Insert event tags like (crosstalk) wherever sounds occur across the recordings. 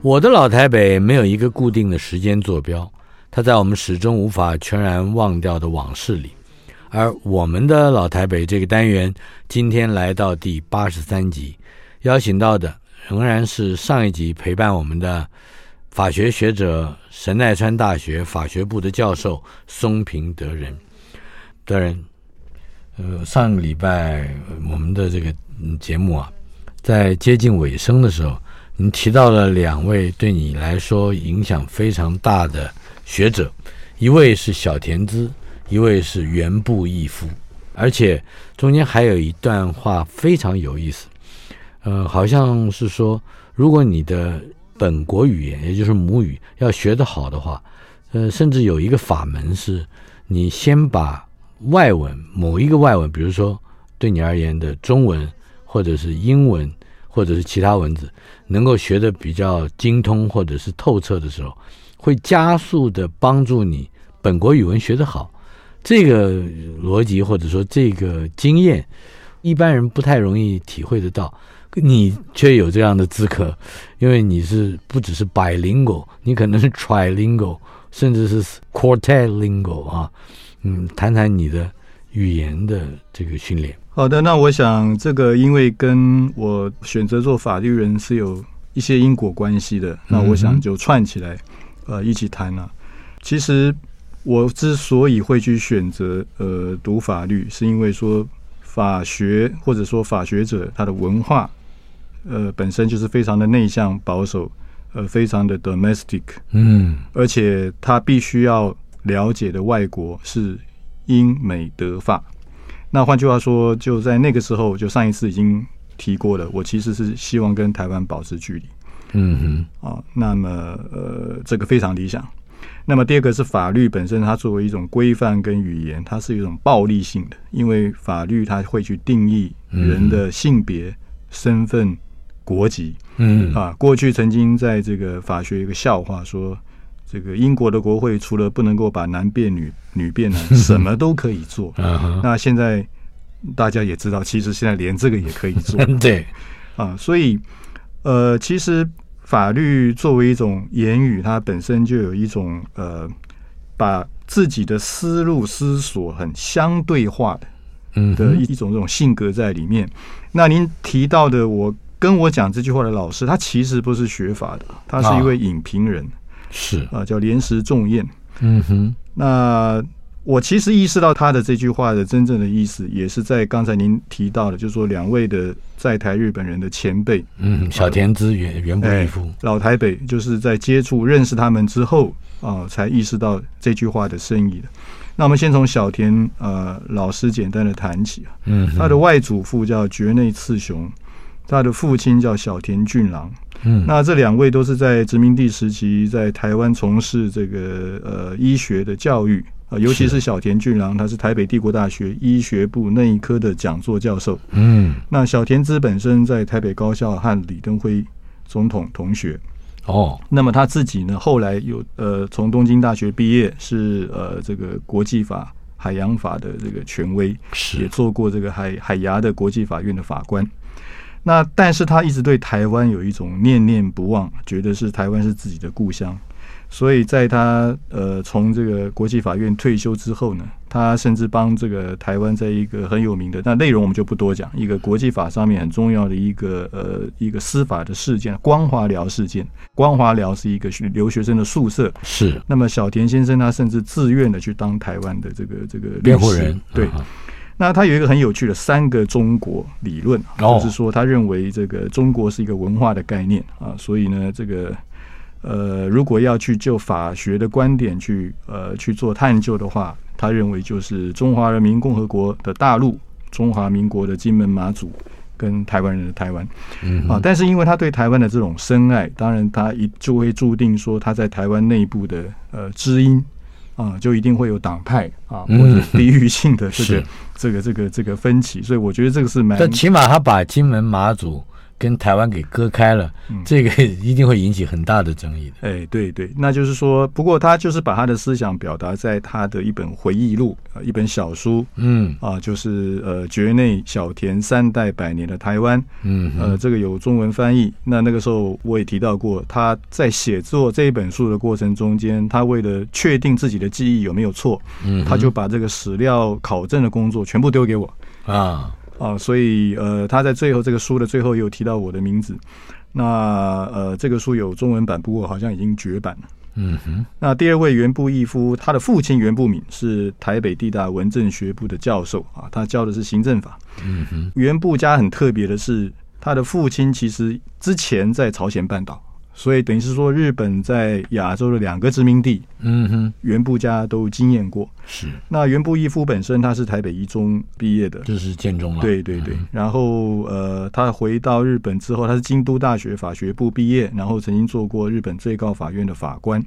我的老台北没有一个固定的时间坐标，它在我们始终无法全然忘掉的往事里。而我们的老台北这个单元今天来到第八十三集，邀请到的仍然是上一集陪伴我们的法学学者、神奈川大学法学部的教授松平德仁。德仁，呃，上个礼拜我们的这个节目啊。在接近尾声的时候，你提到了两位对你来说影响非常大的学者，一位是小田资，一位是原部义夫，而且中间还有一段话非常有意思，呃，好像是说，如果你的本国语言，也就是母语要学得好的话，呃，甚至有一个法门是，你先把外文某一个外文，比如说对你而言的中文。或者是英文，或者是其他文字，能够学得比较精通或者是透彻的时候，会加速的帮助你本国语文学得好。这个逻辑或者说这个经验，一般人不太容易体会得到，你却有这样的资格，因为你是不只是 bilingual，你可能是 trilingual，甚至是 quartilingual 啊。嗯，谈谈你的语言的这个训练。好的，那我想这个因为跟我选择做法律人是有一些因果关系的，那我想就串起来，呃，一起谈了。其实我之所以会去选择呃读法律，是因为说法学或者说法学者他的文化，呃，本身就是非常的内向保守，呃，非常的 domestic，嗯，而且他必须要了解的外国是英美德法。那换句话说，就在那个时候，就上一次已经提过了。我其实是希望跟台湾保持距离。嗯哼，啊，那么呃，这个非常理想。那么第二个是法律本身，它作为一种规范跟语言，它是一种暴力性的，因为法律它会去定义人的性别、嗯、身份、国籍。嗯啊，过去曾经在这个法学有一个笑话说。这个英国的国会除了不能够把男变女、女变男，什么都可以做。(laughs) 那现在大家也知道，其实现在连这个也可以做。(laughs) 对啊，所以呃，其实法律作为一种言语，它本身就有一种呃，把自己的思路思索很相对化的，嗯，的一一种这种性格在里面。那您提到的，我跟我讲这句话的老师，他其实不是学法的，他是一位影评人。是啊，叫连石重宴。嗯哼，那我其实意识到他的这句话的真正的意思，也是在刚才您提到的，就是说两位的在台日本人的前辈，嗯，小田之原原部义夫，老台北，就是在接触认识他们之后啊，才意识到这句话的深意的。那我们先从小田呃老师简单的谈起啊，嗯，他的外祖父叫绝内次雄，他的父亲叫小田俊郎。嗯，那这两位都是在殖民地时期在台湾从事这个呃医学的教育啊，尤其是小田俊郎，他是台北帝国大学医学部内科的讲座教授。嗯，那小田资本身在台北高校和李登辉总统同学。哦，那么他自己呢，后来有呃从东京大学毕业，是呃这个国际法海洋法的这个权威，是也做过这个海海牙的国际法院的法官。那但是他一直对台湾有一种念念不忘，觉得是台湾是自己的故乡。所以在他呃从这个国际法院退休之后呢，他甚至帮这个台湾在一个很有名的，那内容我们就不多讲，一个国际法上面很重要的一个呃一个司法的事件——光华寮事件。光华寮是一个留学生的宿舍，是。那么小田先生他甚至自愿的去当台湾的这个这个辩护人，对。啊那他有一个很有趣的三个中国理论，哦、就是说他认为这个中国是一个文化的概念啊，所以呢这个。呃，如果要去就法学的观点去呃去做探究的话，他认为就是中华人民共和国的大陆、中华民国的金门马祖跟台湾人的台湾，嗯啊，但是因为他对台湾的这种深爱，当然他一就会注定说他在台湾内部的呃知音啊，就一定会有党派啊或者地域性的 (laughs) 这个、嗯、这个这个这个分歧，所以我觉得这个是蛮，但起码他把金门马祖。跟台湾给割开了，这个一定会引起很大的争议的。哎，对对，那就是说，不过他就是把他的思想表达在他的一本回忆录，呃，一本小书，嗯。啊，就是呃，绝内小田三代百年的台湾，嗯，呃，这个有中文翻译。那那个时候我也提到过，他在写作这一本书的过程中间，他为了确定自己的记忆有没有错，嗯，他就把这个史料考证的工作全部丢给我。啊。啊，所以呃，他在最后这个书的最后也有提到我的名字。那呃，这个书有中文版，不过好像已经绝版了。嗯哼。那第二位袁部义夫，他的父亲袁部敏是台北地大文政学部的教授啊，他教的是行政法。嗯哼。袁部家很特别的是，他的父亲其实之前在朝鲜半岛。所以等于是说，日本在亚洲的两个殖民地，嗯哼，原部家都经验过。是那原部义夫本身他是台北一中毕业的，这是建中了。对对对。然后呃，他回到日本之后，他是京都大学法学部毕业，然后曾经做过日本最高法院的法官。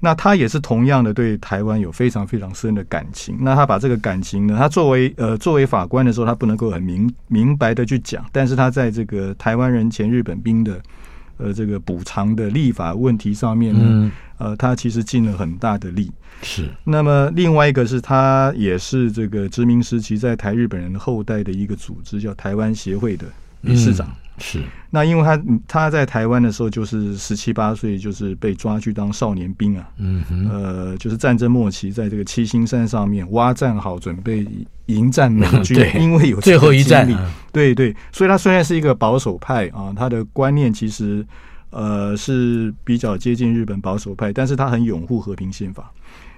那他也是同样的对台湾有非常非常深的感情。那他把这个感情呢，他作为呃作为法官的时候，他不能够很明明白的去讲，但是他在这个台湾人前日本兵的。呃，这个补偿的立法问题上面呢，嗯、呃，他其实尽了很大的力。是。那么另外一个是他也是这个殖民时期在台日本人后代的一个组织，叫台湾协会的理事长。嗯是，那因为他他在台湾的时候就是十七八岁，就是被抓去当少年兵啊。嗯哼，呃，就是战争末期，在这个七星山上面挖战壕，准备迎战美军。对，因为有最后一战。对对，所以他虽然是一个保守派啊，他的观念其实呃是比较接近日本保守派，但是他很拥护和平宪法。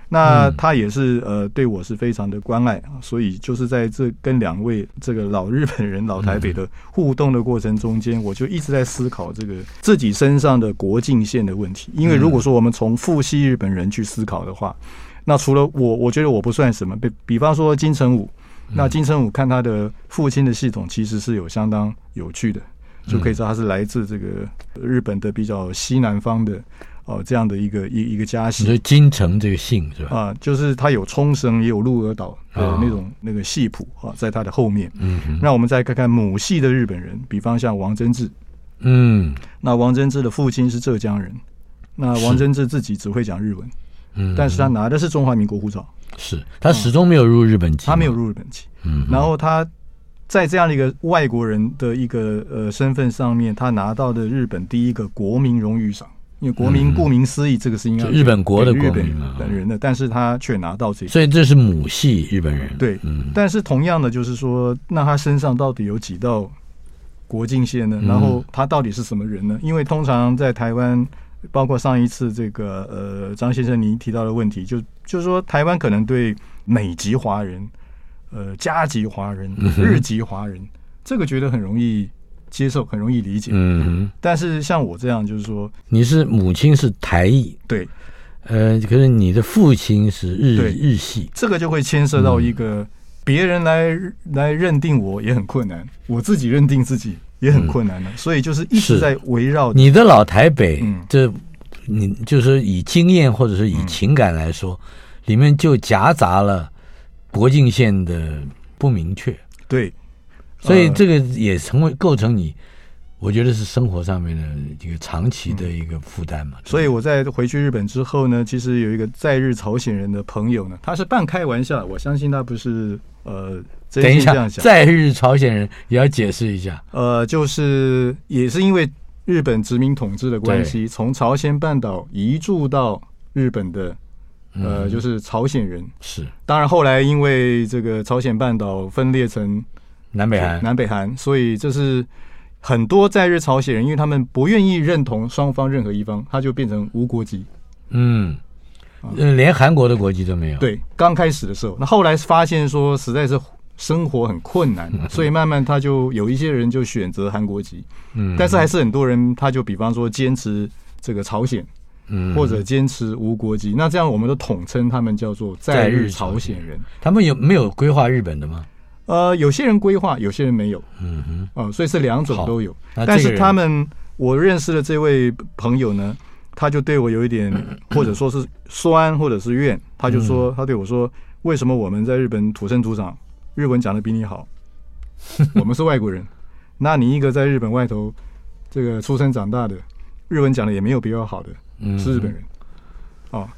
那他也是呃对我是非常的关爱啊，所以就是在这跟两位这个老日本人老台北的互动的过程中间，我就一直在思考这个自己身上的国境线的问题。因为如果说我们从父系日本人去思考的话，那除了我，我觉得我不算什么。比比方说金城武，那金城武看他的父亲的系统其实是有相当有趣的，就可以知道他是来自这个日本的比较西南方的。哦，这样的一个一一个家系，所以金城这个姓是吧？啊，就是他有冲绳，也有鹿儿岛的那种、哦、那个系谱啊，在他的后面。嗯，那我们再看看母系的日本人，比方像王贞治。嗯，那王贞治的父亲是浙江人，那王贞治自己只会讲日文，嗯，但是他拿的是中华民国护照，是他始终没有入日本籍、嗯，他没有入日本籍。嗯，然后他在这样的一个外国人的一个呃身份上面，他拿到的日本第一个国民荣誉赏。因为国民顾名思义，这个是应该日本国的国民本人的，但是他却拿到这，所以这是母系日本人。对，但是同样的，就是说，那他身上到底有几道国境线呢？然后他到底是什么人呢？因为通常在台湾，包括上一次这个呃张先生您提到的问题，就就是说台湾可能对美籍华人、呃加籍华人、日籍华人，这个觉得很容易。接受很容易理解，嗯，但是像我这样，就是说，你是母亲是台裔，对，呃，可是你的父亲是日日系，这个就会牵涉到一个别人来来认定我也很困难，我自己认定自己也很困难的，所以就是一直在围绕你的老台北，这你就是以经验或者是以情感来说，里面就夹杂了国境线的不明确，对。所以这个也成为构成你我觉得是生活上面的一个长期的一个负担嘛。所以我在回去日本之后呢，其实有一个在日朝鲜人的朋友呢，他是半开玩笑，我相信他不是呃。等一下，在日朝鲜人也要解释一下。呃，就是也是因为日本殖民统治的关系，从朝鲜半岛移住到日本的，呃，就是朝鲜人。是。当然后来因为这个朝鲜半岛分裂成南北韩，南北韩，所以这是。很多在日朝鲜人，因为他们不愿意认同双方任何一方，他就变成无国籍。嗯，连韩国的国籍都没有。对，刚开始的时候，那后来发现说实在是生活很困难，所以慢慢他就有一些人就选择韩国籍。嗯，但是还是很多人，他就比方说坚持这个朝鲜，嗯，或者坚持无国籍。那这样我们都统称他们叫做在日朝鲜人。他们有没有规划日本的吗？呃，有些人规划，有些人没有，嗯哼，哦、呃，所以是两种都有。但是他们，我认识的这位朋友呢，他就对我有一点，(coughs) 或者说是酸，或者是怨。他就说，他对我说，为什么我们在日本土生土长，日文讲的比你好？(laughs) 我们是外国人，那你一个在日本外头这个出生长大的，日文讲的也没有比较好的，是日本人，哦。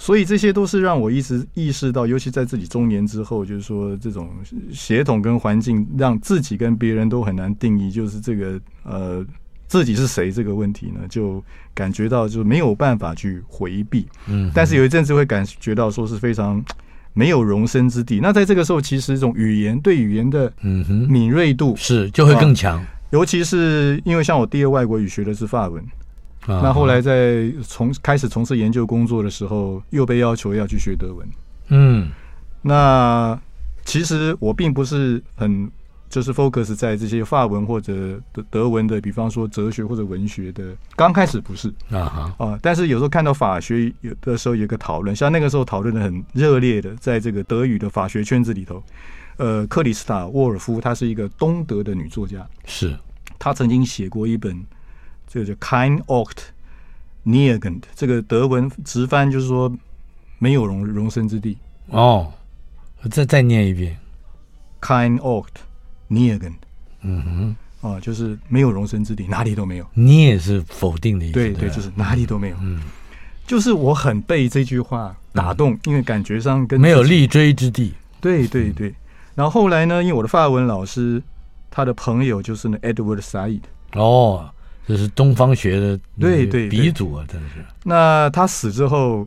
所以这些都是让我一直意识到，尤其在自己中年之后，就是说这种血统跟环境，让自己跟别人都很难定义，就是这个呃自己是谁这个问题呢，就感觉到就没有办法去回避。嗯，但是有一阵子会感觉到说是非常没有容身之地。那在这个时候，其实这种语言对语言的嗯哼敏锐度是就会更强，尤其是因为像我第二外国语学的是法文。那后来在从开始从事研究工作的时候，又被要求要去学德文。嗯，那其实我并不是很就是 focus 在这些法文或者德德文的，比方说哲学或者文学的。刚开始不是啊啊，但是有时候看到法学有的时候有个讨论，像那个时候讨论的很热烈的，在这个德语的法学圈子里头，呃，克里斯塔沃尔夫她是一个东德的女作家，是她曾经写过一本。这个叫 Kein Ort nirgends，这个德文直翻就是说没有容容身之地。哦，我再再念一遍，Kein Ort nirgends。嗯哼，哦，就是没有容身之地，哪里都没有。你也是否定的意思？对对，就是哪里都没有。嗯，就是我很被这句话打动，因为感觉上跟没有立锥之地。对对对。然后后来呢，因为我的法文老师他的朋友就是那 Edward Said。哦。这是东方学的对对鼻祖啊，真的是。那他死之后，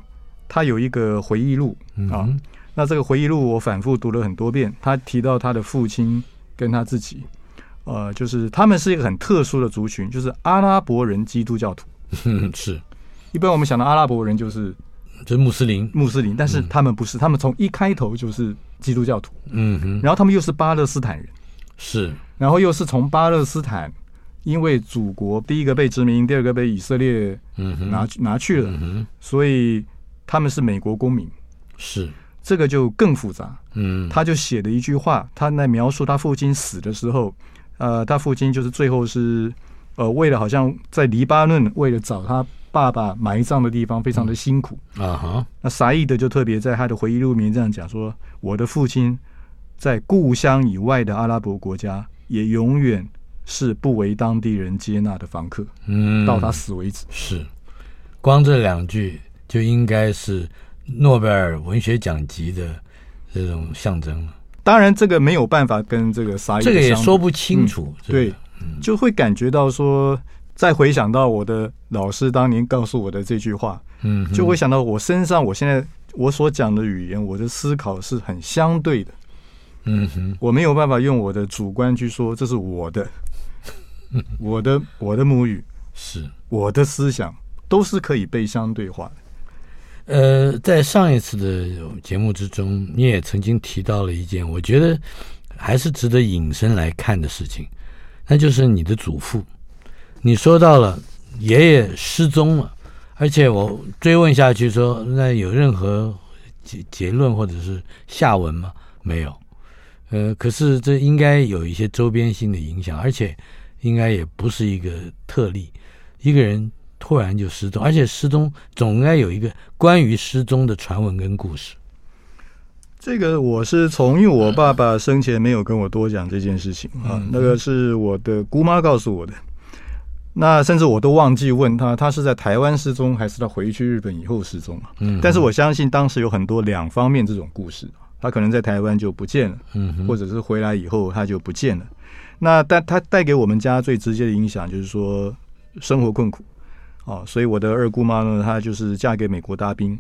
他有一个回忆录啊。那这个回忆录我反复读了很多遍。他提到他的父亲跟他自己，呃，就是他们是一个很特殊的族群，就是阿拉伯人基督教徒。(laughs) 是，一般我们想到阿拉伯人就是就是穆斯林，穆斯林，但是他们不是，他们从一开头就是基督教徒。嗯哼，然后他们又是巴勒斯坦人，是，然后又是从巴勒斯坦。因为祖国第一个被殖民，第二个被以色列拿拿去了，所以他们是美国公民。是这个就更复杂。嗯，他就写了一句话，他在描述他父亲死的时候，呃，他父亲就是最后是呃，为了好像在黎巴嫩为了找他爸爸埋葬的地方，非常的辛苦啊哈。那沙义德就特别在他的回忆录里面这样讲说：“我的父亲在故乡以外的阿拉伯国家也永远。”是不为当地人接纳的房客，嗯，到他死为止。是，光这两句就应该是诺贝尔文学奖级的这种象征了。当然，这个没有办法跟这个沙，这个也说不清楚。嗯、对，就会感觉到说，再回想到我的老师当年告诉我的这句话，嗯，就会想到我身上，我现在我所讲的语言，我的思考是很相对的。嗯哼，我没有办法用我的主观去说这是我的。我的我的母语是我的思想，都是可以被相对化的。呃，在上一次的节目之中，你也曾经提到了一件我觉得还是值得引申来看的事情，那就是你的祖父。你说到了爷爷失踪了，而且我追问下去说，那有任何结结论或者是下文吗？没有。呃，可是这应该有一些周边性的影响，而且。应该也不是一个特例，一个人突然就失踪，而且失踪总应该有一个关于失踪的传闻跟故事。这个我是从，因为我爸爸生前没有跟我多讲这件事情啊，那个是我的姑妈告诉我的。那甚至我都忘记问他，他是在台湾失踪，还是他回去日本以后失踪啊？嗯，但是我相信当时有很多两方面这种故事，他可能在台湾就不见了，嗯，或者是回来以后他就不见了。那但他带给我们家最直接的影响就是说生活困苦啊，所以我的二姑妈呢，她就是嫁给美国大兵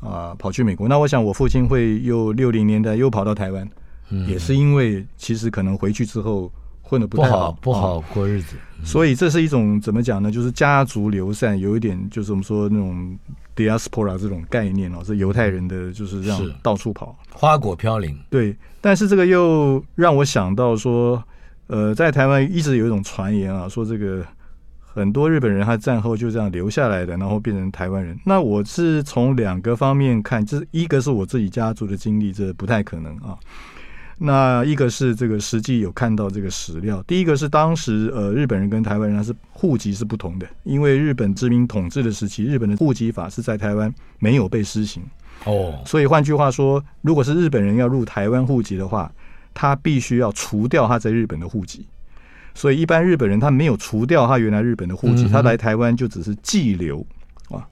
啊，跑去美国。那我想我父亲会又六零年代又跑到台湾，嗯，也是因为其实可能回去之后。混的不太好，不好，过日子，嗯，所以这是一种怎么讲呢？就是家族流散，有一点就是我们说那种 diaspora 这种概念哦，是犹太人的就是这样到处跑，花果飘零。对，但是这个又让我想到说，呃，在台湾一直有一种传言啊，说这个很多日本人他战后就这样留下来的，然后变成台湾人。那我是从两个方面看，就是一个是我自己家族的经历，这不太可能啊。那一个是这个实际有看到这个史料，第一个是当时呃日本人跟台湾人他是户籍是不同的，因为日本殖民统治的时期，日本的户籍法是在台湾没有被施行哦，所以换句话说，如果是日本人要入台湾户籍的话，他必须要除掉他在日本的户籍，所以一般日本人他没有除掉他原来日本的户籍，他来台湾就只是寄留啊。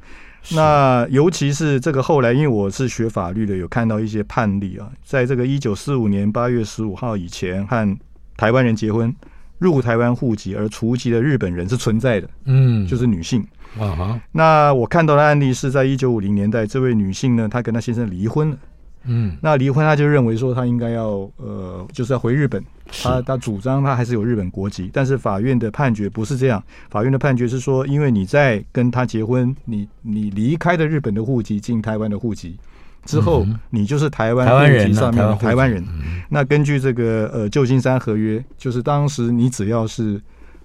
那尤其是这个后来，因为我是学法律的，有看到一些判例啊，在这个一九四五年八月十五号以前和台湾人结婚入台湾户籍而除籍的日本人是存在的，嗯，就是女性啊哈。那我看到的案例是在一九五零年代，这位女性呢，她跟她先生离婚了。嗯，那离婚他就认为说他应该要呃，就是要回日本。他他主张他还是有日本国籍，但是法院的判决不是这样。法院的判决是说，因为你在跟他结婚，你你离开了日本的户籍，进台湾的户籍之后，你就是台湾户籍上面的台湾人。那根据这个呃旧金山合约，就是当时你只要是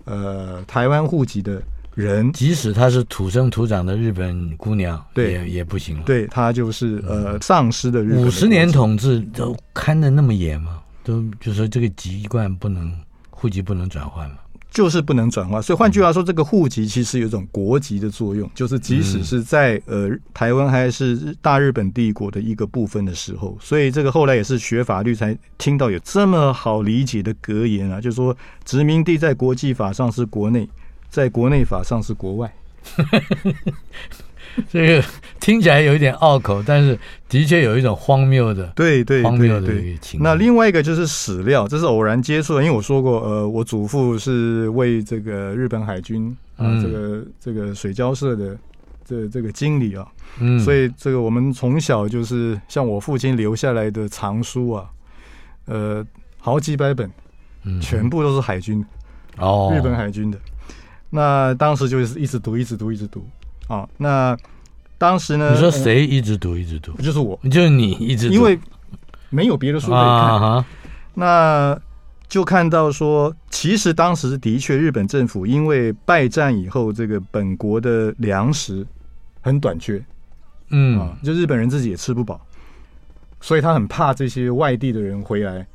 呃台湾户籍的。人，即使她是土生土长的日本姑娘，对，也也不行了。对，她就是呃，丧失的日本的。五十年统治都看得那么严吗？都就是说这个籍贯不能，户籍不能转换吗？就是不能转换。所以换句话说，这个户籍其实有一种国籍的作用，就是即使是在呃台湾还是大日本帝国的一个部分的时候，所以这个后来也是学法律才听到有这么好理解的格言啊，就是说殖民地在国际法上是国内。在国内法上是国外，(laughs) 这个听起来有一点拗口，但是的确有一种荒谬的，对对荒谬的一个情。那另外一个就是史料，这是偶然接触的，因为我说过，呃，我祖父是为这个日本海军啊，这个这个水交社的这这个经理啊，嗯，所以这个我们从小就是像我父亲留下来的藏书啊，呃，好几百本，全部都是海军哦，日本海军的。那当时就是一直读，一直读，一直读啊。那当时呢？你说谁一直读，一直读？就是我，就是你一直读，因为没有别的书可以看。啊、那就看到说，其实当时的确，日本政府因为败战以后，这个本国的粮食很短缺，嗯啊，就日本人自己也吃不饱，所以他很怕这些外地的人回来。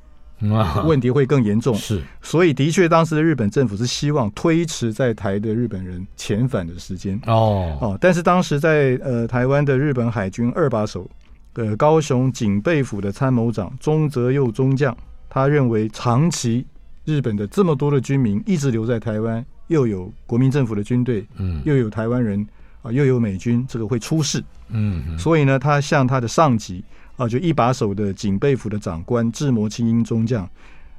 问题会更严重，是，所以的确，当时的日本政府是希望推迟在台的日本人遣返的时间。哦哦，但是当时在呃台湾的日本海军二把手，呃高雄警备府的参谋长中泽佑中将，他认为长期日本的这么多的军民一直留在台湾，又有国民政府的军队，嗯，又有台湾人啊，又有美军，这个会出事。嗯，所以呢，他向他的上级。啊，就一把手的警备府的长官志摩青英中将，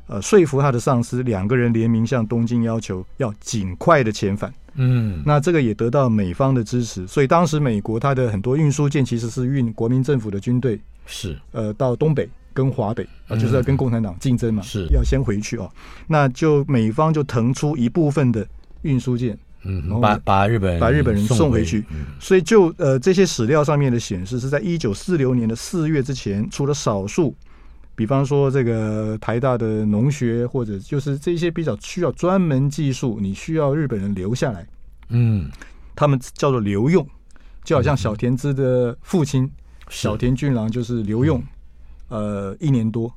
呃，说服他的上司，两个人联名向东京要求要尽快的遣返。嗯，那这个也得到美方的支持，所以当时美国它的很多运输舰其实是运国民政府的军队，是呃到东北跟华北啊，就是要跟共产党竞争嘛，是要先回去哦。那就美方就腾出一部分的运输舰。嗯，把把日本把日本人送回去，所以就呃这些史料上面的显示，是在一九四六年的四月之前，除了少数，比方说这个台大的农学或者就是这些比较需要专门技术，你需要日本人留下来，嗯，他们叫做留用，就好像小田资的父亲小田俊郎就是留用，呃一年多。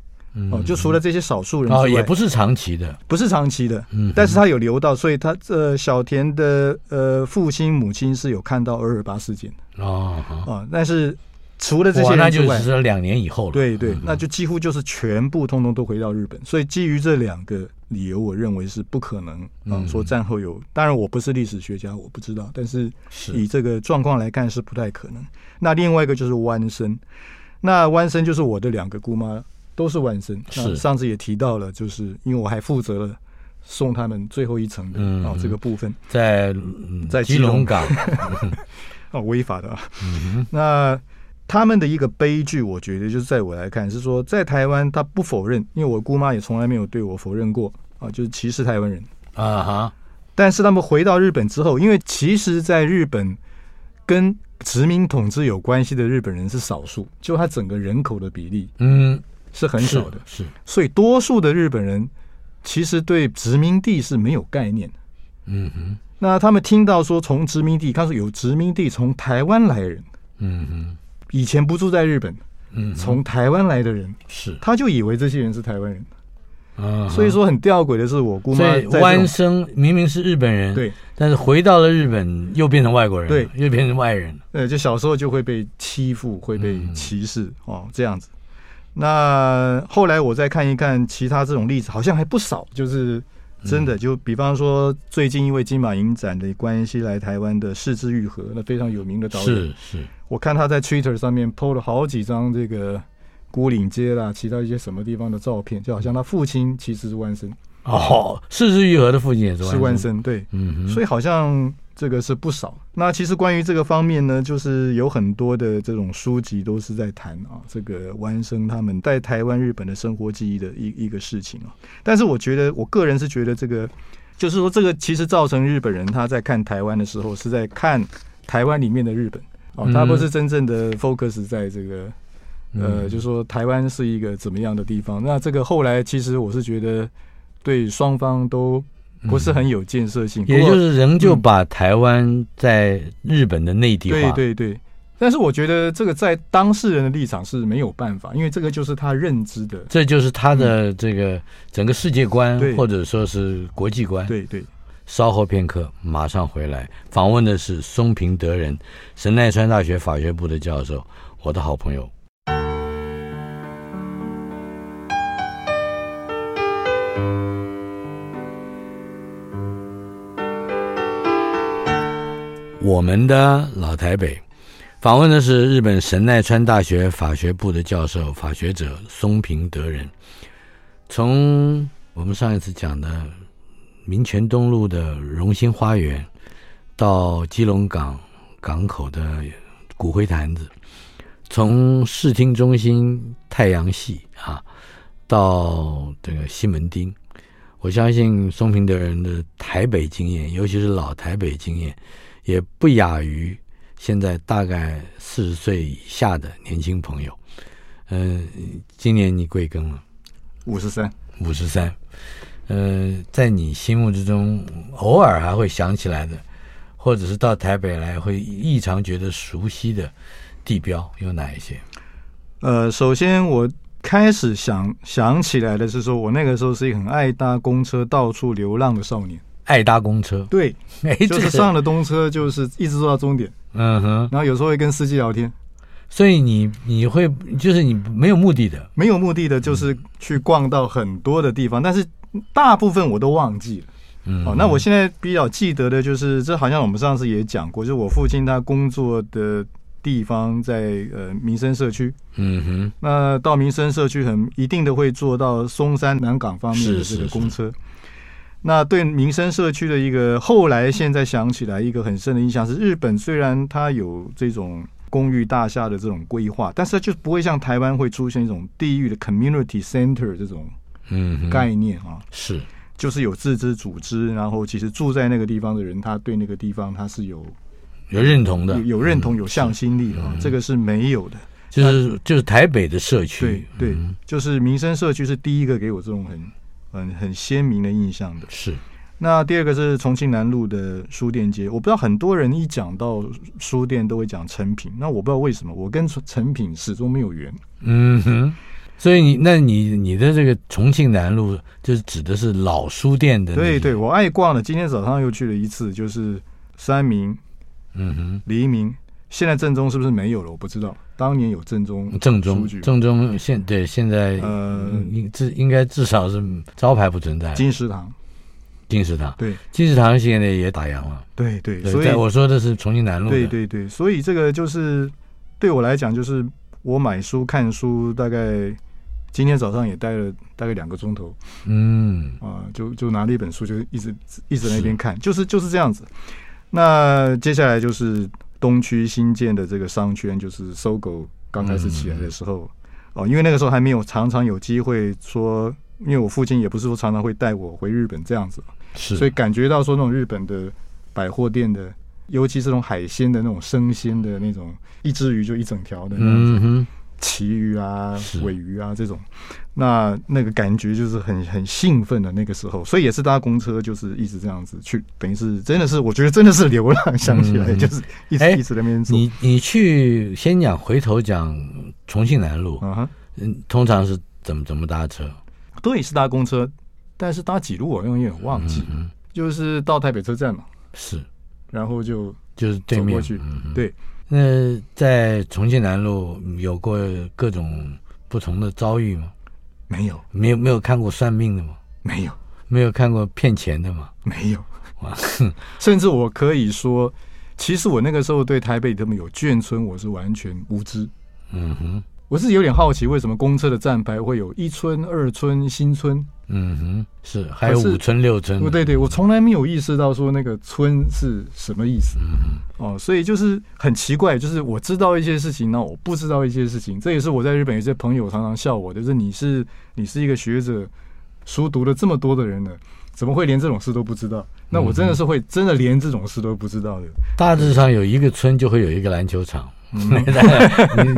哦，就除了这些少数人哦，也不是长期的，不是长期的，嗯，但是他有留到，所以他这、呃、小田的呃父亲母亲是有看到二二八事件的哦，啊，但是除了这些人之外，那就是两年以后了。对对，那就几乎就是全部通通都回到日本。所以基于这两个理由，我认为是不可能啊。说战后有，当然我不是历史学家，我不知道，但是以这个状况来看是不太可能。那另外一个就是弯生，那弯生就是我的两个姑妈都是万生。是上次也提到了，就是因为我还负责了送他们最后一层的啊这个部分，在在基隆港。(laughs) 哦，违法的啊！(laughs) 那他们的一个悲剧，我觉得就是在我来看，是说在台湾他不否认，因为我姑妈也从来没有对我否认过啊，就是歧视台湾人啊哈。但是他们回到日本之后，因为其实在日本跟殖民统治有关系的日本人是少数，就他整个人口的比例，嗯，是很少的，是。所以多数的日本人其实对殖民地是没有概念的，嗯哼。那他们听到说从殖民地，他说有殖民地从台湾来人，嗯哼，以前不住在日本，嗯，从台湾来的人是，他就以为这些人是台湾人，啊，所以说很吊诡的是，我姑妈弯生明明是日本人，对，但是回到了日本又变成外国人，对，又变成外人，对，就小时候就会被欺负，会被歧视哦，这样子。那后来我再看一看其他这种例子，好像还不少，就是。真的，就比方说，最近因为金马影展的关系来台湾的是枝裕和，那非常有名的导演，是是。我看他在 Twitter 上面 PO 了好几张这个孤岭街啦，其他一些什么地方的照片，就好像他父亲其实是万生。哦，是枝裕和的父亲也是是湾生，对，嗯，所以好像。这个是不少。那其实关于这个方面呢，就是有很多的这种书籍都是在谈啊，这个弯生他们在台湾、日本的生活记忆的一一个事情啊。但是我觉得，我个人是觉得这个，就是说这个其实造成日本人他在看台湾的时候，是在看台湾里面的日本啊，他不是真正的 focus 在这个，呃，就是说台湾是一个怎么样的地方。那这个后来其实我是觉得对双方都。不是很有建设性，也就是仍旧把台湾在日本的内地化。对对对，但是我觉得这个在当事人的立场是没有办法，因为这个就是他认知的，这就是他的这个整个世界观，或者说是国际观。对对，稍后片刻，马上回来访问的是松平德仁，神奈川大学法学部的教授，我的好朋友。我们的老台北，访问的是日本神奈川大学法学部的教授、法学者松平德人。从我们上一次讲的民权东路的荣兴花园，到基隆港港口的骨灰坛子，从视听中心太阳系啊，到这个西门町，我相信松平德人的台北经验，尤其是老台北经验。也不亚于现在大概四十岁以下的年轻朋友。嗯、呃，今年你贵庚了？五十三。五十三。呃，在你心目之中，偶尔还会想起来的，或者是到台北来会异常觉得熟悉的地标有哪一些？呃，首先我开始想想起来的是说，我那个时候是一个很爱搭公车到处流浪的少年。爱搭公车，对，(laughs) 就是上了公车，就是一直坐到终点。嗯哼，然后有时候会跟司机聊天，所以你你会就是你没有目的的，没有目的的，就是去逛到很多的地方，但是大部分我都忘记了。嗯，好，那我现在比较记得的就是，这好像我们上次也讲过，就是我父亲他工作的地方在呃民生社区。嗯哼，那到民生社区很一定的会坐到松山南港方面的这个公车。那对民生社区的一个后来现在想起来一个很深的印象是，日本虽然它有这种公寓大厦的这种规划，但是它就不会像台湾会出现一种地域的 community center 这种嗯概念啊，是就是有自治组织，然后其实住在那个地方的人，他对那个地方他是有有认同的，有认同有向心力的啊，这个是没有的，就是就是台北的社区，对对，就是民生社区是第一个给我这种很。很很鲜明的印象的是，那第二个是重庆南路的书店街，我不知道很多人一讲到书店都会讲成品，那我不知道为什么我跟成品始终没有缘。嗯哼，所以你那你你的这个重庆南路就是指的是老书店的？对对，我爱逛的，今天早上又去了一次，就是三明、嗯哼、黎明、现在正宗是不是没有了？我不知道。当年有正宗，正宗，正宗现对现在呃，应至应该至少是招牌不存在。金石堂，金石堂，对，金石堂现在也打烊了。对对，对，所以我说的是重庆南路。对对对，所以这个就是对我来讲，就是我买书看书，大概今天早上也待了大概两个钟头。嗯啊，就就拿了一本书，就一直一直在那边看，是就是就是这样子。那接下来就是。东区新建的这个商圈，就是搜狗刚开始起来的时候，哦，因为那个时候还没有常常有机会说，因为我父亲也不是说常常会带我回日本这样子，是，所以感觉到说那种日本的百货店的，尤其是那种海鲜的那种生鲜的那种，一只鱼就一整条的那种。旗鱼啊，尾鱼啊，这种，那那个感觉就是很很兴奋的那个时候，所以也是搭公车，就是一直这样子去，等于是真的是，我觉得真的是流浪，想起来就是一直一直在那边走。你你去先讲，回头讲重庆南路啊，嗯，通常是怎么怎么搭车？对是搭公车，但是搭几路我有点忘记，就是到台北车站嘛，是，然后就就是对面过去，对。那在重庆南路有过各种不同的遭遇吗？没有，没有，没有看过算命的吗？没有，没有看过骗钱的吗？没有。哇，(laughs) 甚至我可以说，其实我那个时候对台北这么有眷村，我是完全无知。嗯哼。我是有点好奇，为什么公车的站牌会有一村、二村、新村？嗯哼，是还有五村、六村。对对，我从来没有意识到说那个村是什么意思。嗯，哦，所以就是很奇怪，就是我知道一些事情，那我不知道一些事情。这也是我在日本有些朋友常常笑我的，就是你是你是一个学者，书读了这么多的人呢，怎么会连这种事都不知道？那我真的是会真的连这种事都不知道的。大致上有一个村就会有一个篮球场。(laughs) 你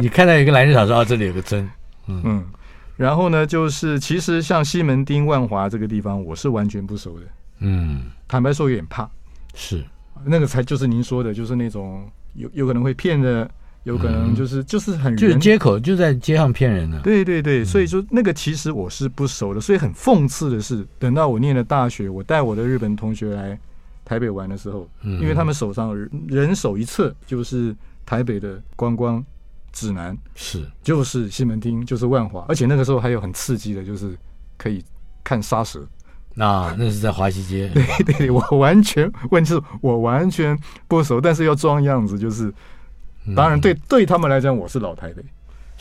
你看到一个篮球场，说啊，这里有个村，嗯，嗯，然后呢，就是其实像西门町、万华这个地方，我是完全不熟的，嗯，坦白说有点怕，是。那个才就是您说的，就是那种有有可能会骗的，有可能就是、嗯、就是很就是街口就在街上骗人的，对对对，所以说那个其实我是不熟的，所以很讽刺的是，等到我念了大学，我带我的日本同学来台北玩的时候，嗯，因为他们手上人手一册就是。台北的观光指南是，就是西门町，就是万华，而且那个时候还有很刺激的，就是可以看沙蛇。啊，那是在华西街。(laughs) 对对对，我完全问题是我完全不熟，但是要装样子，就是当然对、嗯、对他们来讲我是老台北，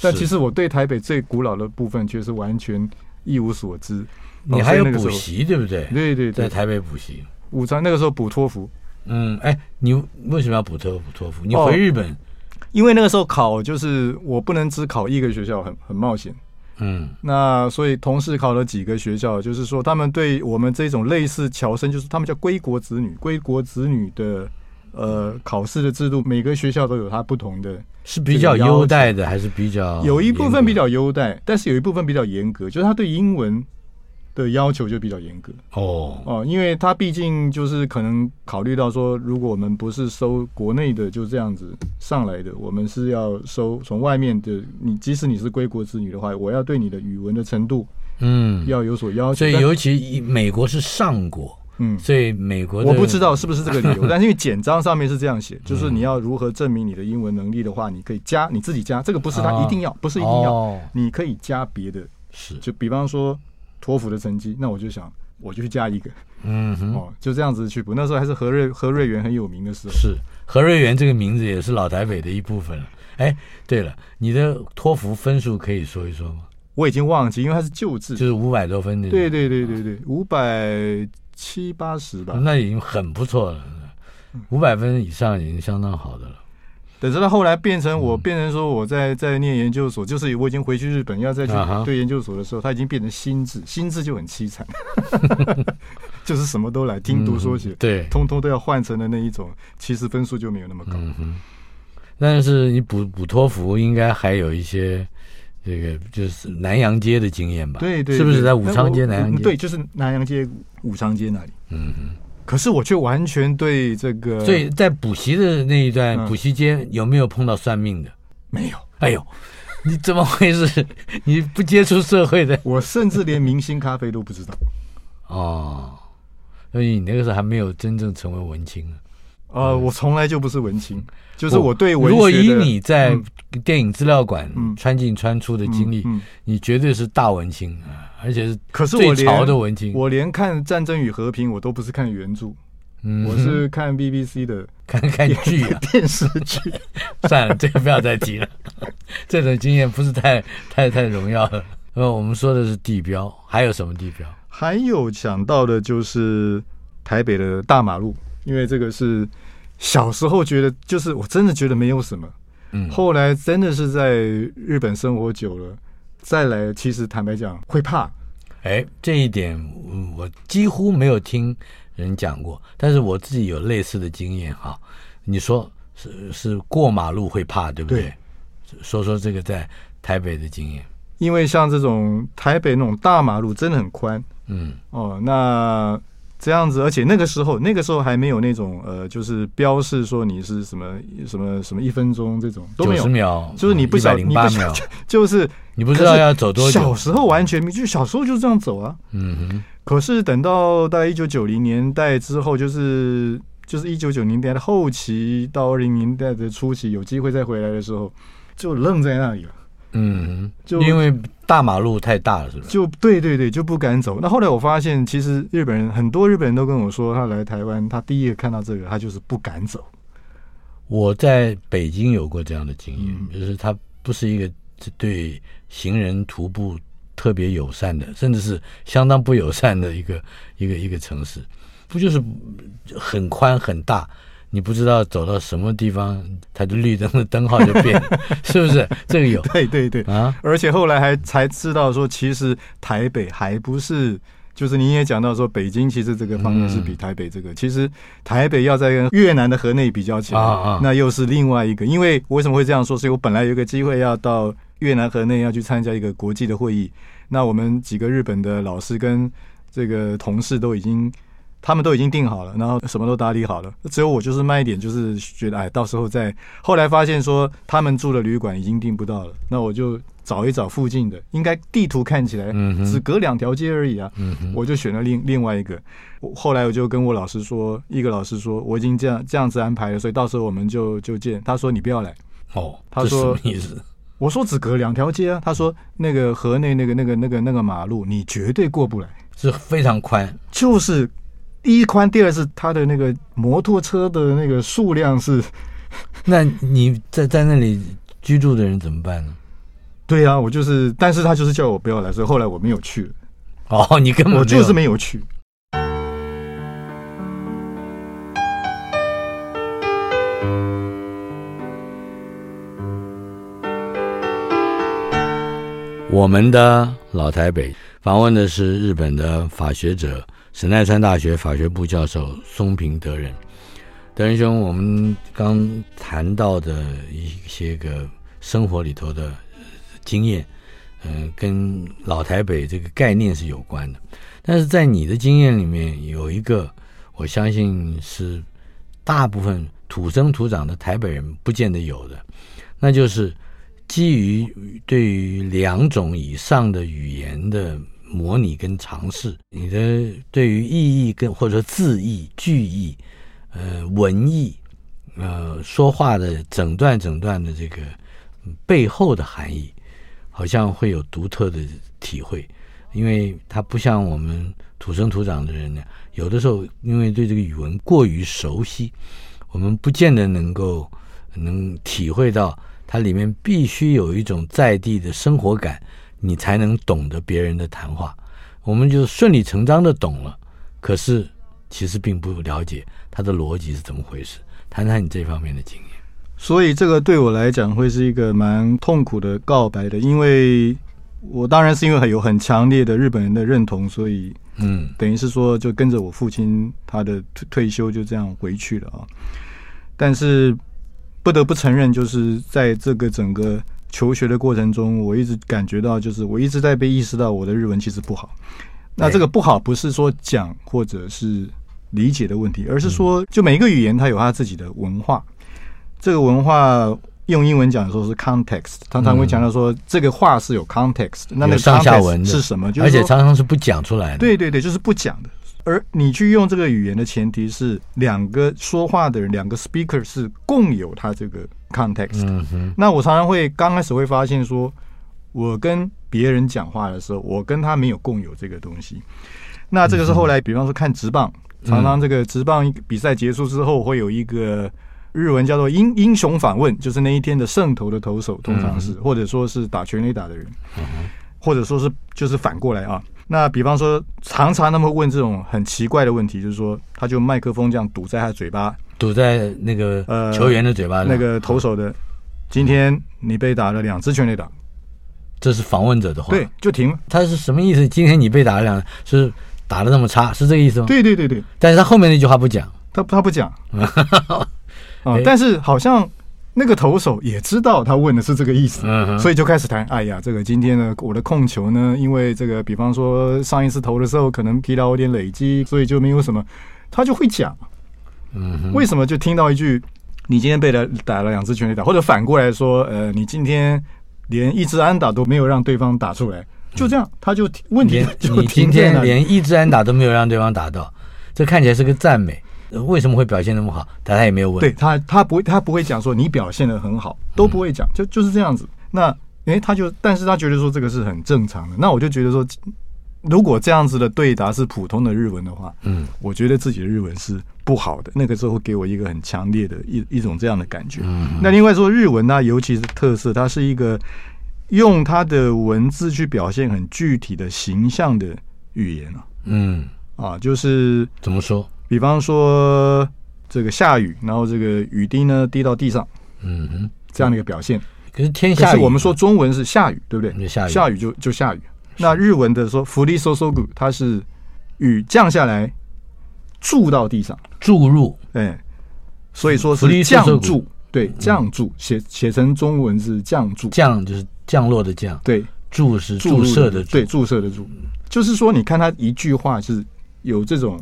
但其实我对台北最古老的部分却是完全一无所知。你还有补习对不对？对对对，在台北补习，午餐那个时候补托福。嗯，哎，你为什么要补托补？托福？你回日本，哦，因为那个时候考就是我不能只考一个学校，很很冒险。嗯，那所以同时考了几个学校，就是说他们对我们这种类似侨生，就是他们叫归国子女，归国子女的呃考试的制度，每个学校都有它不同的，(laughs) 是比较优待的，还是比较有一部分比较优待，但是有一部分比较严格，就是他对英文。的要求就比较严格。哦。哦，因为他毕竟就是可能考虑到说，如果我们不是收国内的就这样子上来的，我们是要收从外面的。你即使你是归国子女的话，我要对你的语文的程度，嗯，要有所要求。所以尤其美国是上国，嗯，所以美国我不知道是不是这个理由，(laughs) 但是因为简章上面是这样写，就是你要如何证明你的英文能力的话，你可以加你自己加，这个不是他一定要，不是一定要，你可以加别的，是。就比方说。托福的成绩，那我就想，我就去加一个，嗯哼，哦，就这样子去补。那时候还是何瑞何瑞元很有名的时候，是何瑞元这个名字也是老台北的一部分了。哎，对了，你的托福分数可以说一说吗？我已经忘记，因为它是旧制，就是五百多分的。对对对对对，五百七八十吧，那已经很不错了。五百分以上已经相当好的了。等到后来变成我变成说我在在念研究所，就是我已经回去日本要再去对研究所的时候，他已经变成心智，心智就很凄惨，(laughs) 就是什么都来听读说写，对，通通都要换成了那一种，其实分数就没有那么高。但是你补补托福应该还有一些这个就是南洋街的经验吧？对对，是不是在武昌街南阳街？对，就是南洋街武昌街那里。嗯哼。可是我却完全对这个，所以在补习的那一段补习间有没有碰到算命的？没有。哎呦，你怎么回事？(laughs) 你不接触社会的，我甚至连明星咖啡都不知道。哦，所以你那个时候还没有真正成为文青呢。呃，我从来就不是文青，就是我对文学。如果以你在电影资料馆穿进穿出的经历，你绝对是大文青啊，而且是可是我潮的文青。我连看《战争与和平》我都不是看原著，我是看 BBC 的，(laughs) 看看剧啊，电视剧。(laughs) 算了，这个不要再提了，(laughs) 这种经验不是太太太荣耀了。呃，我们说的是地标，还有什么地标？还有想到的就是台北的大马路，因为这个是。小时候觉得就是我真的觉得没有什么，嗯，后来真的是在日本生活久了，再来其实坦白讲会怕，哎，这一点我几乎没有听人讲过，但是我自己有类似的经验哈。你说是是过马路会怕对不对？对，说说这个在台北的经验，因为像这种台北那种大马路真的很宽，嗯，哦，那。这样子，而且那个时候，那个时候还没有那种呃，就是标示说你是什么什么什么一分钟这种都没有，九十秒，就是你不晓，零八秒，(laughs) 就是你不知道要走多久。小时候完全就小时候就这样走啊。嗯哼。可是等到大概一九九零年代之后，就是就是一九九零年代的后期到二零年代的初期，有机会再回来的时候，就愣在那里了。嗯，就因为大马路太大了，是不是？就对对对，就不敢走。那后来我发现，其实日本人很多日本人都跟我说，他来台湾，他第一个看到这个，他就是不敢走。我在北京有过这样的经验，嗯、就是它不是一个对行人徒步特别友善的，甚至是相当不友善的一个一个一个城市，不就是很宽很大？你不知道走到什么地方，它的绿灯的灯号就变，(laughs) 是不是？这个有，(laughs) 对对对啊！而且后来还才知道说，其实台北还不是，就是您也讲到说，北京其实这个方面是比台北这个，嗯、其实台北要在跟越南的河内比较起来，啊啊那又是另外一个。因为为什么会这样说？所以我本来有一个机会要到越南河内要去参加一个国际的会议，那我们几个日本的老师跟这个同事都已经。他们都已经订好了，然后什么都打理好了，只有我就是慢一点，就是觉得哎，到时候再。后来发现说他们住的旅馆已经订不到了，那我就找一找附近的，应该地图看起来只隔两条街而已啊，嗯、我就选了另另外一个。后来我就跟我老师说，一个老师说我已经这样这样子安排了，所以到时候我们就就见。他说你不要来哦，他说什么意思？我说只隔两条街啊，他说那个河内那个那个那个那个马路你绝对过不来，是非常宽，就是。第一宽，第二是它的那个摩托车的那个数量是，(laughs) 那你在在那里居住的人怎么办呢？对呀、啊，我就是，但是他就是叫我不要来，所以后来我没有去。哦，你根本我就是没有去。我们的老台北访问的是日本的法学者。神奈川大学法学部教授松平德仁，德仁兄，我们刚谈到的一些个生活里头的经验，嗯、跟老台北这个概念是有关的。但是在你的经验里面，有一个我相信是大部分土生土长的台北人不见得有的，那就是基于对于两种以上的语言的。模拟跟尝试，你的对于意义跟或者说字义、句义、呃文义、呃说话的整段整段的这个背后的含义，好像会有独特的体会，因为它不像我们土生土长的人呢，有的时候因为对这个语文过于熟悉，我们不见得能够能体会到它里面必须有一种在地的生活感。你才能懂得别人的谈话，我们就顺理成章的懂了，可是其实并不了解他的逻辑是怎么回事。谈谈你这方面的经验。所以这个对我来讲会是一个蛮痛苦的告白的，因为我当然是因为很有很强烈的日本人的认同，所以嗯，等于是说就跟着我父亲他的退退休就这样回去了啊。但是不得不承认，就是在这个整个。求学的过程中，我一直感觉到，就是我一直在被意识到我的日文其实不好。那这个不好不是说讲或者是理解的问题，而是说，就每一个语言它有它自己的文化。这个文化用英文讲的时候是 context，常常会强调说这个话是有 context。那那个上下文是什么？就而且常常是不讲出来的。对对对，就是不讲的。而你去用这个语言的前提是两个说话的人，两个 speaker 是共有他这个 context。嗯。那我常常会刚开始会发现说，我跟别人讲话的时候，我跟他没有共有这个东西。那这个是后来，比方说看直棒，常常这个直棒比赛结束之后，会有一个日文叫做英英雄访问，就是那一天的胜投的投手，通常是或者说是打全垒打的人，或者说是就是反过来啊。那比方说，常常他们会问这种很奇怪的问题，就是说，他就麦克风这样堵在他的嘴巴，堵在那个呃球员的嘴巴，那个投手的，今天你被打了两支全垒打。这是访问者的话，对，就停了。他是什么意思？今天你被打了两，是打的那么差，是这个意思吗？对对对对。但是他后面那句话不讲，他他不讲 (laughs) 啊。但是好像那个投手也知道他问的是这个意思，嗯，所以就开始谈。哎呀，这个今天呢，我的控球呢，因为这个，比方说上一次投的时候可能疲劳有点累积，所以就没有什么，他就会讲。嗯，为什么就听到一句你今天被了打了两次全垒打，或者反过来说，呃，你今天。连一支安打都没有让对方打出来，就这样，他就问题就你今天连一支安打都没有让对方打到，这看起来是个赞美。为什么会表现那么好？但他也没有问。对他，他不会，他不会讲说你表现的很好，都不会讲，就就是这样子。那诶，他就，但是他觉得说这个是很正常的。那我就觉得说。如果这样子的对答是普通的日文的话，嗯，我觉得自己的日文是不好的。那个时候会给我一个很强烈的一一种这样的感觉。嗯，那另外说日文呢，尤其是特色，它是一个用它的文字去表现很具体的形象的语言啊。嗯，啊，就是怎么说？比方说这个下雨，然后这个雨滴呢滴到地上，嗯哼，这样的一个表现。可是天下雨，我们说中文是下雨，对不对？下雨，下雨就就下雨。那日文的说“降り注ぐ”，它是雨降下来注到地上，注入，哎，所以说是降注，对，降注写写成中文是降注，降就是降落的降，对，注是注射的注，对，注。射的注，就是说你看他一句话是有这种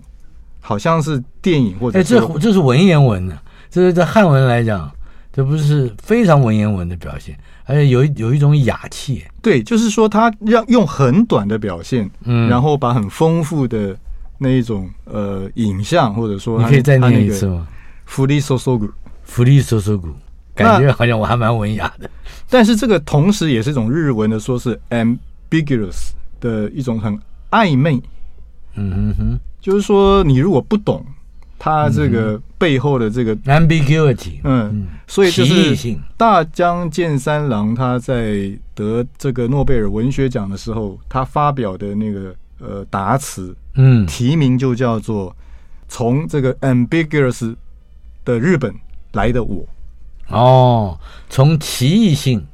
好像是电影或者，哎，这这是文言文呢，这是在汉文来讲，这不是非常文言文的表现。而且有一有一种雅气，对，就是说他要用很短的表现，嗯，然后把很丰富的那一种呃影像，或者说你可以再念一次吗？降り注ぐ，降り注ぐ，感觉好像我还蛮文雅的。但是这个同时也是一种日文的，说是 ambiguous 的一种很暧昧， 嗯哼哼，就是说你如果不懂。他这个背后的这个 ambiguity，嗯，所以就是大江健三郎他在得这个诺贝尔文学奖的时候，他发表的那个呃答词，嗯，题名就叫做“从这个 ambiguous 的日本来的我”。哦，从奇异性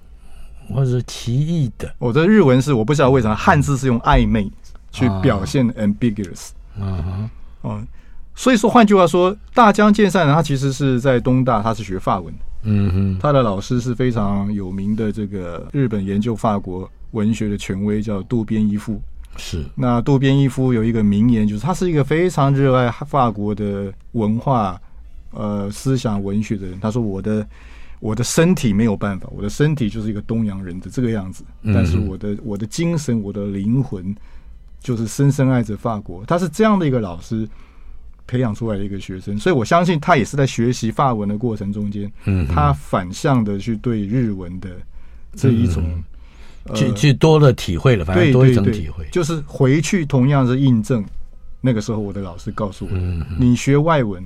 或者奇异的，我的日文是我不知道为什么汉字是用暧昧去表现 ambiguous，嗯哼，哦。所以说，换句话说，大江健三郎他其实是在东大，他是学法文的。嗯哼，他的老师是非常有名的这个日本研究法国文学的权威，叫渡边一夫。是。那渡边一夫有一个名言，就是他是一个非常热爱法国的文化、呃思想、文学的人。他说：“我的我的身体没有办法，我的身体就是一个东洋人的这个样子，但是我的我的精神、我的灵魂，就是深深爱着法国。”他是这样的一个老师。培养出来的一个学生，所以我相信他也是在学习法文的过程中间，嗯，他反向的去对日文的这一种，去去多了体会了，反正多一种体会，就是回去同样是印证。那个时候我的老师告诉我，你学外文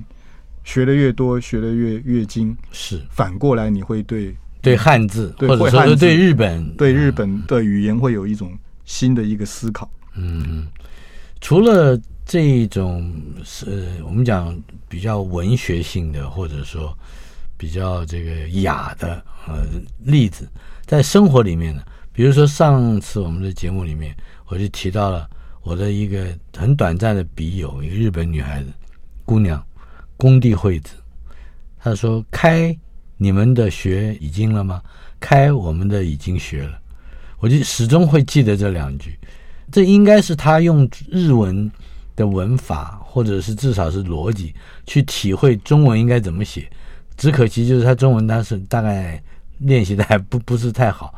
学的越多，学的越越精，是反过来你会对对汉字，或者说对日本对日本的语言会有一种新的一个思考。嗯，嗯除了。这种是我们讲比较文学性的，或者说比较这个雅的呃例子，在生活里面呢，比如说上次我们的节目里面，我就提到了我的一个很短暂的笔友，一个日本女孩子姑娘，宫地惠子，她说：“开你们的学已经了吗？开我们的已经学了。”我就始终会记得这两句，这应该是他用日文。的文法，或者是至少是逻辑，去体会中文应该怎么写。只可惜就是他中文当时大概练习的还不不是太好。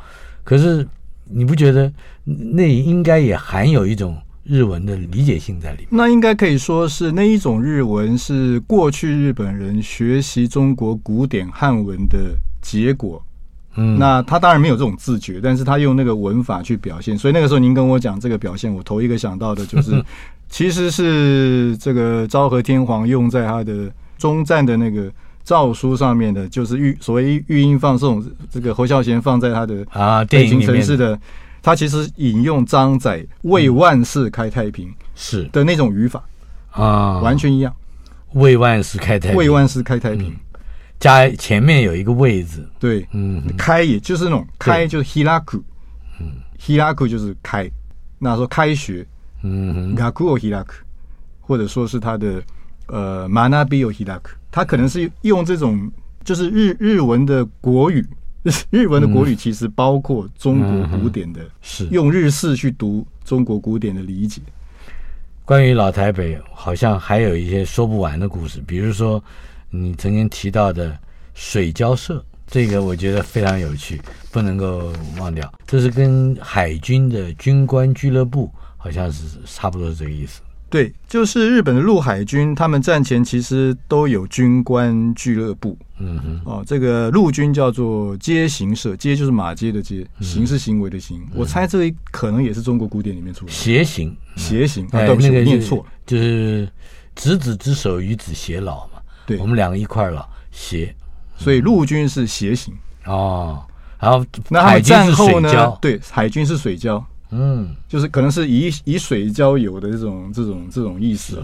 可是你不觉得那应该也含有一种日文的理解性在里面。那应该可以说是那一种日文是过去日本人学习中国古典汉文的结果。嗯，那他当然没有这种自觉，但是他用那个文法去表现。所以那个时候您跟我讲这个表现，我头一个想到的就是，(laughs) 其实是这个昭和天皇用在他的中战的那个诏书上面的，就是玉所谓玉音放送，这个侯孝贤放在他的啊电影城市的。他其实引用张载“为万世开太平”是的那种语法啊，完全一样。为万世开太平，为万世开太平，加前面有一个“位置，对，嗯，开也就是那种开，就是 hiraku，嗯，hiraku 就是开。那说开学，嗯，gaku o hiraku，或者说是他的呃 manabi o hiraku，他可能是用这种就是日日文的国语。(laughs) 日文的国语其实包括中国古典的，是。用日式去读中国古典的理解。关于老台北，好像还有一些说不完的故事，比如说你曾经提到的水交社，这个我觉得非常有趣，不能够忘掉。这是跟海军的军官俱乐部，好像是差不多是这个意思。对，就是日本的陆海军，他们战前其实都有军官俱乐部。嗯哼，哦，这个陆军叫做街行社，街就是马街的街，行是行为的行。我猜这个可能也是中国古典里面出来的。协行，协行，啊，对不起，念错，就是执子之手，与子偕老嘛。对，我们两个一块儿老，协。所以陆军是协行。哦，然后那海军是水交，对，海军是水交。嗯，就是可能是以以水交友的这种这种这种意思，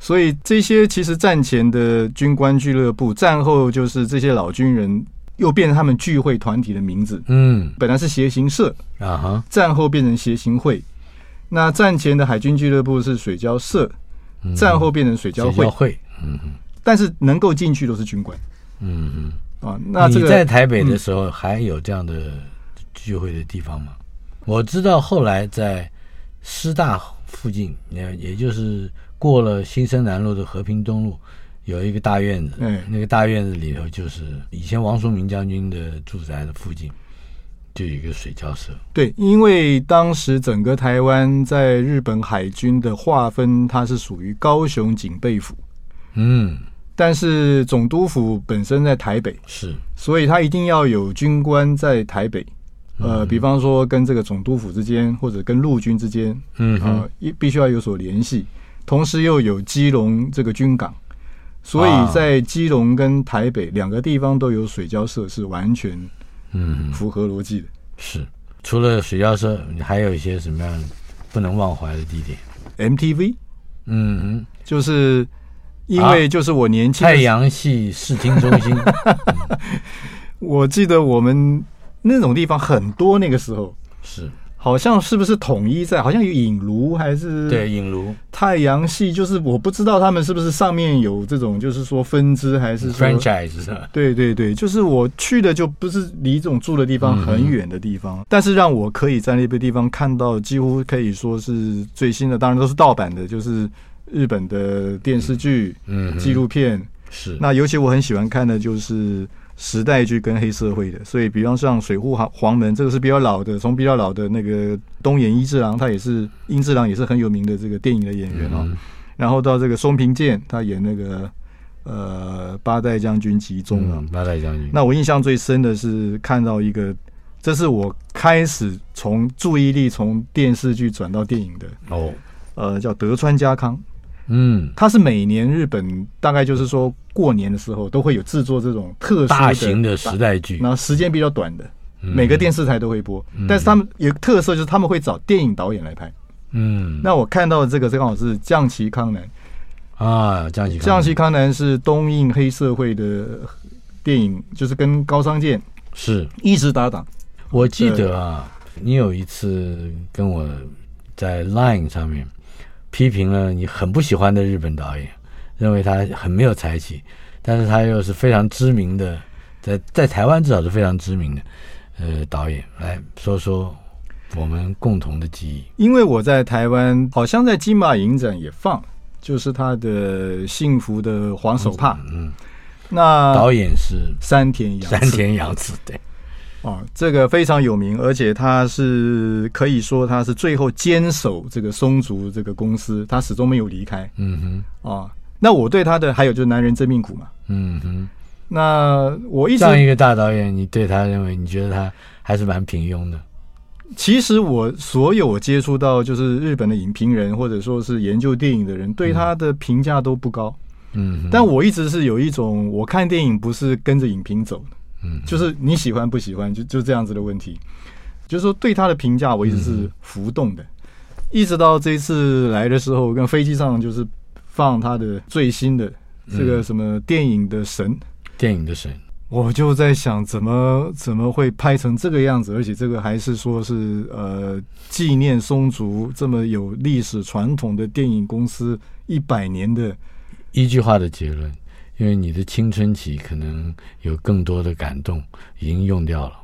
所以这些其实战前的军官俱乐部，战后就是这些老军人又变成他们聚会团体的名字。嗯，本来是协行社啊哈，战后变成协行会。那战前的海军俱乐部是水交社，战后变成水交会。嗯，但是能够进去都是军官。嗯嗯啊，那你在台北的时候还有这样的聚会的地方吗？我知道后来在师大附近，也也就是过了新生南路的和平东路，有一个大院子。嗯，那个大院子里头就是以前王叔明将军的住宅的附近，就有一个水交社。对，因为当时整个台湾在日本海军的划分，它是属于高雄警备府。嗯，但是总督府本身在台北，是，所以他一定要有军官在台北。呃，比方说跟这个总督府之间，或者跟陆军之间，嗯啊，一必须要有所联系，同时又有基隆这个军港，所以在基隆跟台北两个地方都有水交社，是完全嗯。符合逻辑的。是，除了水交社，你还有一些什么样不能忘怀的地点？MTV，嗯嗯，就是因为就是我年轻太阳系视听中心，(laughs) 我记得我们。那种地方很多，那个时候是好像是不是统一在？好像有影炉还是对影炉太阳系，就是我不知道他们是不是上面有这种，就是说分支还是 franchise 是？对对对，就是我去的就不是离这种住的地方很远的地方，嗯、但是让我可以在那个地方看到几乎可以说是最新的，当然都是盗版的，就是日本的电视剧、嗯纪录片是。那尤其我很喜欢看的就是。时代剧跟黑社会的，所以比方像水户黄黄门，这个是比较老的，从比较老的那个东野一治郎，他也是英治郎也是很有名的这个电影的演员哦。嗯、然后到这个松平健，他演那个呃八代将军吉宗啊，八代将军。那我印象最深的是看到一个，这是我开始从注意力从电视剧转到电影的哦，呃，叫德川家康。嗯，它是每年日本大概就是说过年的时候都会有制作这种特大型的时代剧，然后时间比较短的，每个电视台都会播。但是他们有特色，就是他们会找电影导演来拍。嗯，那我看到的这个正好是降旗康南啊，将其将其康南是东映黑社会的电影，就是跟高仓健是一直搭档。我记得啊，你有一次跟我在 Line 上面。批评了你很不喜欢的日本导演，认为他很没有才气，但是他又是非常知名的，在在台湾至少是非常知名的，呃，导演，来说说我们共同的记忆。因为我在台湾，好像在金马影展也放，就是他的《幸福的黄手帕》。嗯，那导演是山田洋山田洋子，对。啊，这个非常有名，而且他是可以说他是最后坚守这个松竹这个公司，他始终没有离开。嗯哼，啊，那我对他的还有就是男人真命苦嘛。嗯哼，那我一直这样一个大导演，你对他认为你觉得他还是蛮平庸的？其实我所有接触到就是日本的影评人或者说是研究电影的人，对他的评价都不高。嗯，但我一直是有一种我看电影不是跟着影评走的。嗯，就是你喜欢不喜欢，就就这样子的问题。就是说，对他的评价我一直是浮动的，嗯、一直到这一次来的时候，跟飞机上就是放他的最新的这个什么电影的神，嗯、电影的神，我就在想，怎么怎么会拍成这个样子？而且这个还是说是呃纪念松竹这么有历史传统的电影公司一百年的一句话的结论。因为你的青春期可能有更多的感动，已经用掉了。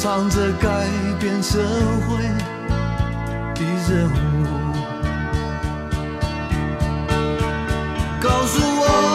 唱着改变社会的任务，告诉我。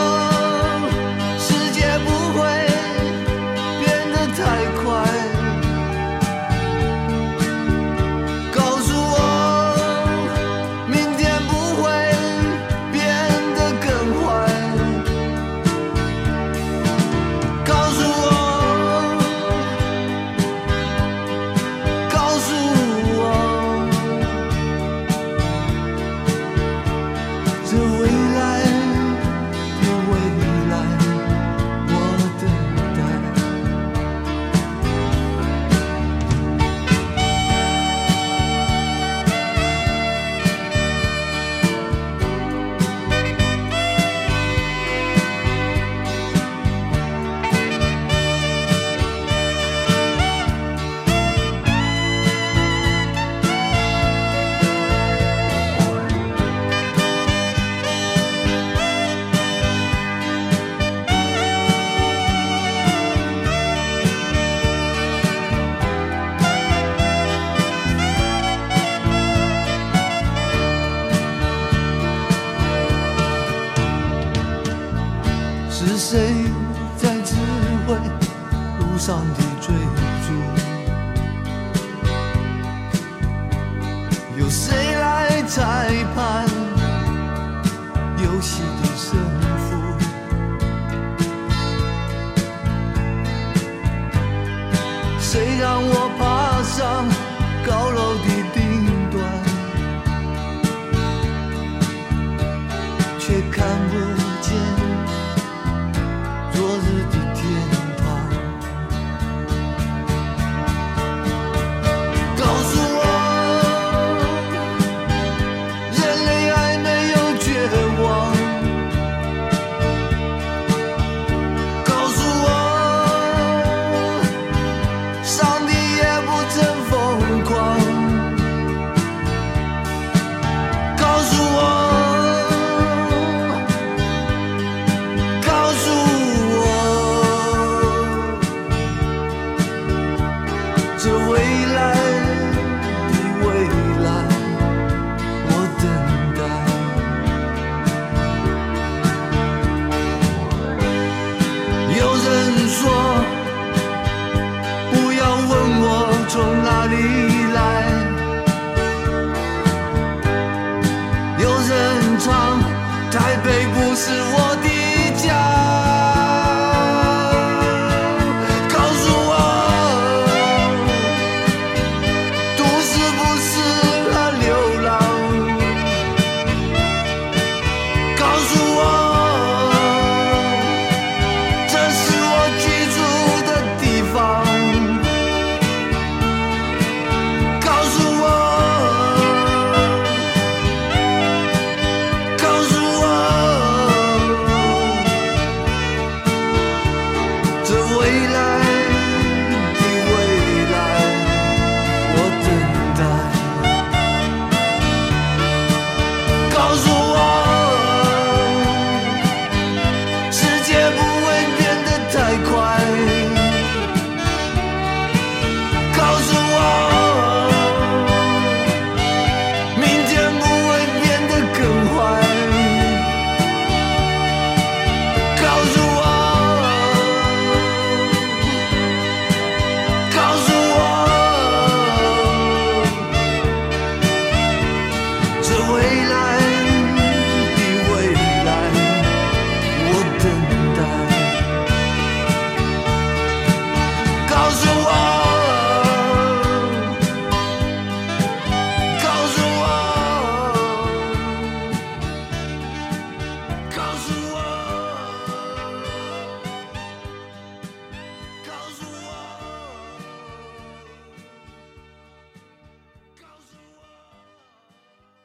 是谁在指挥？路上的